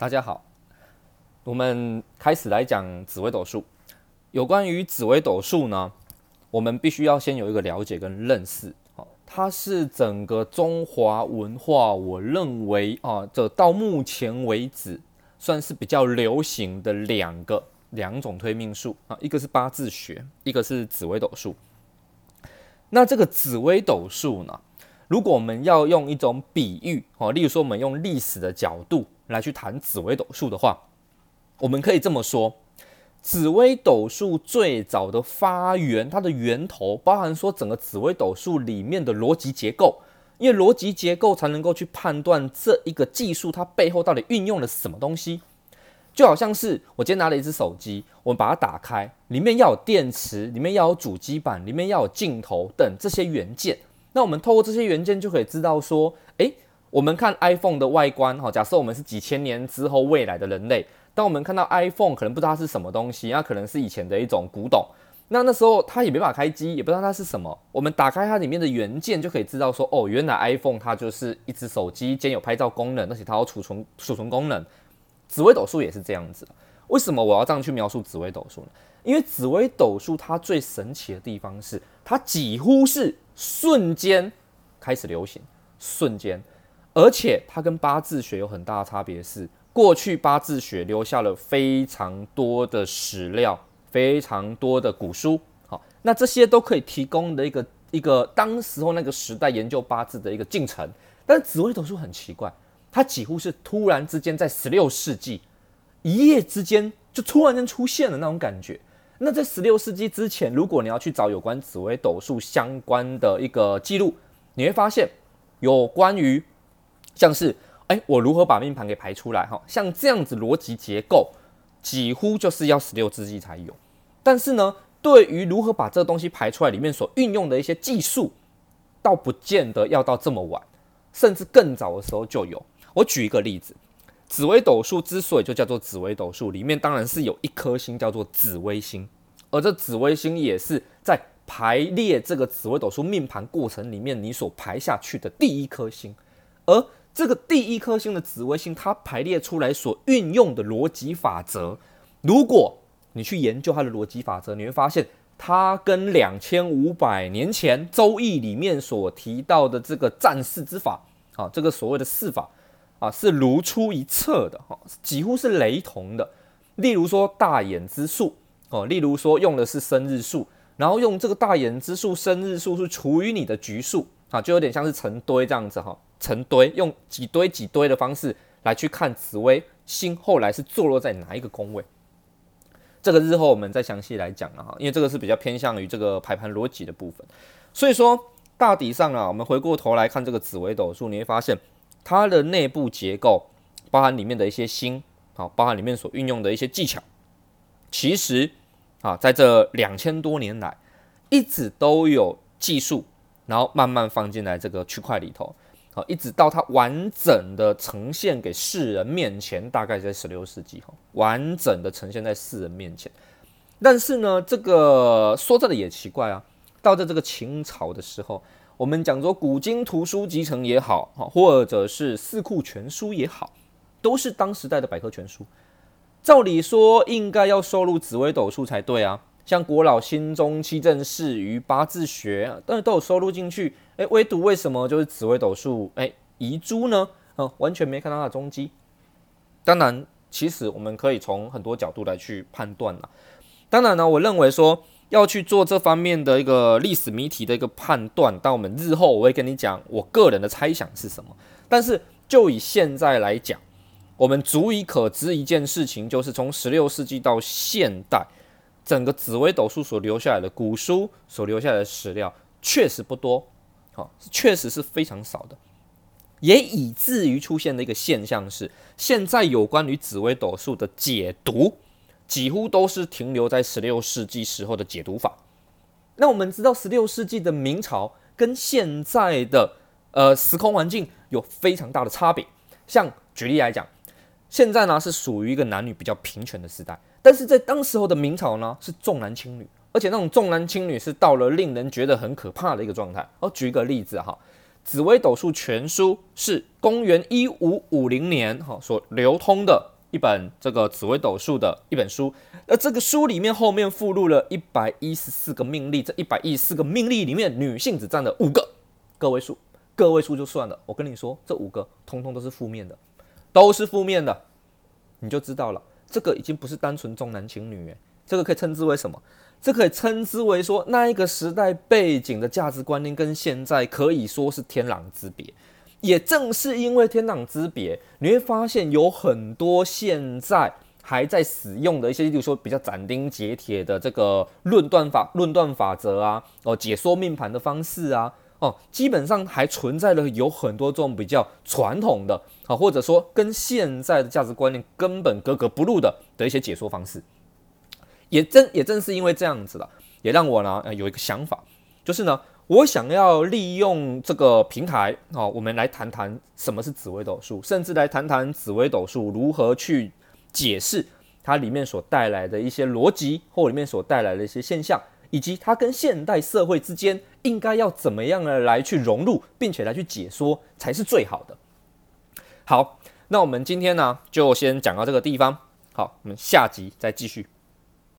大家好，我们开始来讲紫微斗数。有关于紫微斗数呢，我们必须要先有一个了解跟认识。它是整个中华文化，我认为啊，这到目前为止算是比较流行的两个两种推命术啊，一个是八字学，一个是紫微斗数。那这个紫微斗数呢，如果我们要用一种比喻哦，例如说我们用历史的角度。来去谈紫微斗数的话，我们可以这么说：紫微斗数最早的发源，它的源头包含说整个紫微斗数里面的逻辑结构，因为逻辑结构才能够去判断这一个技术它背后到底运用了什么东西。就好像是我今天拿了一只手机，我们把它打开，里面要有电池，里面要有主机板，里面要有镜头等这些元件。那我们透过这些元件就可以知道说，我们看 iPhone 的外观，哈，假设我们是几千年之后未来的人类，当我们看到 iPhone，可能不知道它是什么东西，那可能是以前的一种古董，那那时候它也没法开机，也不知道它是什么。我们打开它里面的元件，就可以知道说，哦，原来 iPhone 它就是一只手机，兼有拍照功能，而且它有储存储存功能。紫微斗数也是这样子。为什么我要这样去描述紫微斗数呢？因为紫微斗数它最神奇的地方是，它几乎是瞬间开始流行，瞬间。而且它跟八字学有很大的差别是，过去八字学留下了非常多的史料，非常多的古书，好，那这些都可以提供的一个一个当时候那个时代研究八字的一个进程。但是紫微斗数很奇怪，它几乎是突然之间在十六世纪一夜之间就突然间出现了那种感觉。那在十六世纪之前，如果你要去找有关紫微斗数相关的一个记录，你会发现有关于像是，哎，我如何把命盘给排出来？哈，像这样子逻辑结构，几乎就是要十六世纪才有。但是呢，对于如何把这个东西排出来，里面所运用的一些技术，倒不见得要到这么晚，甚至更早的时候就有。我举一个例子，紫微斗数之所以就叫做紫微斗数，里面当然是有一颗星叫做紫微星，而这紫微星也是在排列这个紫微斗数命盘过程里面你所排下去的第一颗星，而这个第一颗星的紫微星，它排列出来所运用的逻辑法则，如果你去研究它的逻辑法则，你会发现它跟两千五百年前《周易》里面所提到的这个占巳之法，啊，这个所谓的四法，啊，是如出一辙的，哈，几乎是雷同的。例如说大衍之数，哦，例如说用的是生日数，然后用这个大衍之数、生日数是除以你的局数，啊，就有点像是成堆这样子，哈。成堆用几堆几堆的方式来去看紫微星后来是坐落在哪一个宫位，这个日后我们再详细来讲了哈，因为这个是比较偏向于这个排盘逻辑的部分。所以说大体上啊，我们回过头来看这个紫微斗数，你会发现它的内部结构，包含里面的一些星，好，包含里面所运用的一些技巧，其实啊，在这两千多年来一直都有技术，然后慢慢放进来这个区块里头。好，一直到它完整的呈现给世人面前，大概在十六世纪哈，完整的呈现在世人面前。但是呢，这个说真的也奇怪啊，到在这个秦朝的时候，我们讲说古今图书集成也好，或者是四库全书也好，都是当时代的百科全书，照理说应该要收录紫微斗数才对啊。像国老心中七正四余八字学，但是都有收录进去。诶，唯独为什么就是紫微斗数诶遗珠呢？嗯，完全没看到它的踪迹。当然，其实我们可以从很多角度来去判断了。当然呢，我认为说要去做这方面的一个历史谜题的一个判断，但我们日后我会跟你讲我个人的猜想是什么。但是就以现在来讲，我们足以可知一件事情，就是从十六世纪到现代。整个紫微斗数所留下来的古书所留下来的史料确实不多，好，确实是非常少的，也以至于出现的一个现象是，现在有关于紫微斗数的解读，几乎都是停留在十六世纪时候的解读法。那我们知道，十六世纪的明朝跟现在的呃时空环境有非常大的差别。像举例来讲，现在呢是属于一个男女比较平权的时代。但是在当时候的明朝呢，是重男轻女，而且那种重男轻女是到了令人觉得很可怕的一个状态。我举一个例子哈，紫微斗数全书是公元一五五零年哈所流通的一本这个紫微斗数的一本书，而这个书里面后面附录了一百一十四个命例，这一百一十四个命例里面女性只占了五个个位数，个位数就算了。我跟你说，这五个通通都是负面的，都是负面的，你就知道了，这个已经不是单纯重男轻女，诶，这个可以称之为什么？这可以称之为说，那一个时代背景的价值观念跟现在可以说是天壤之别。也正是因为天壤之别，你会发现有很多现在还在使用的一些，例如说比较斩钉截铁的这个论断法、论断法则啊，哦，解说命盘的方式啊，哦，基本上还存在了有很多这种比较传统的啊，或者说跟现在的价值观念根本格格不入的的一些解说方式。也正也正是因为这样子了，也让我呢有一个想法，就是呢，我想要利用这个平台啊，我们来谈谈什么是紫微斗数，甚至来谈谈紫微斗数如何去解释它里面所带来的一些逻辑，或里面所带来的一些现象，以及它跟现代社会之间应该要怎么样的来去融入，并且来去解说才是最好的。好，那我们今天呢就先讲到这个地方，好，我们下集再继续。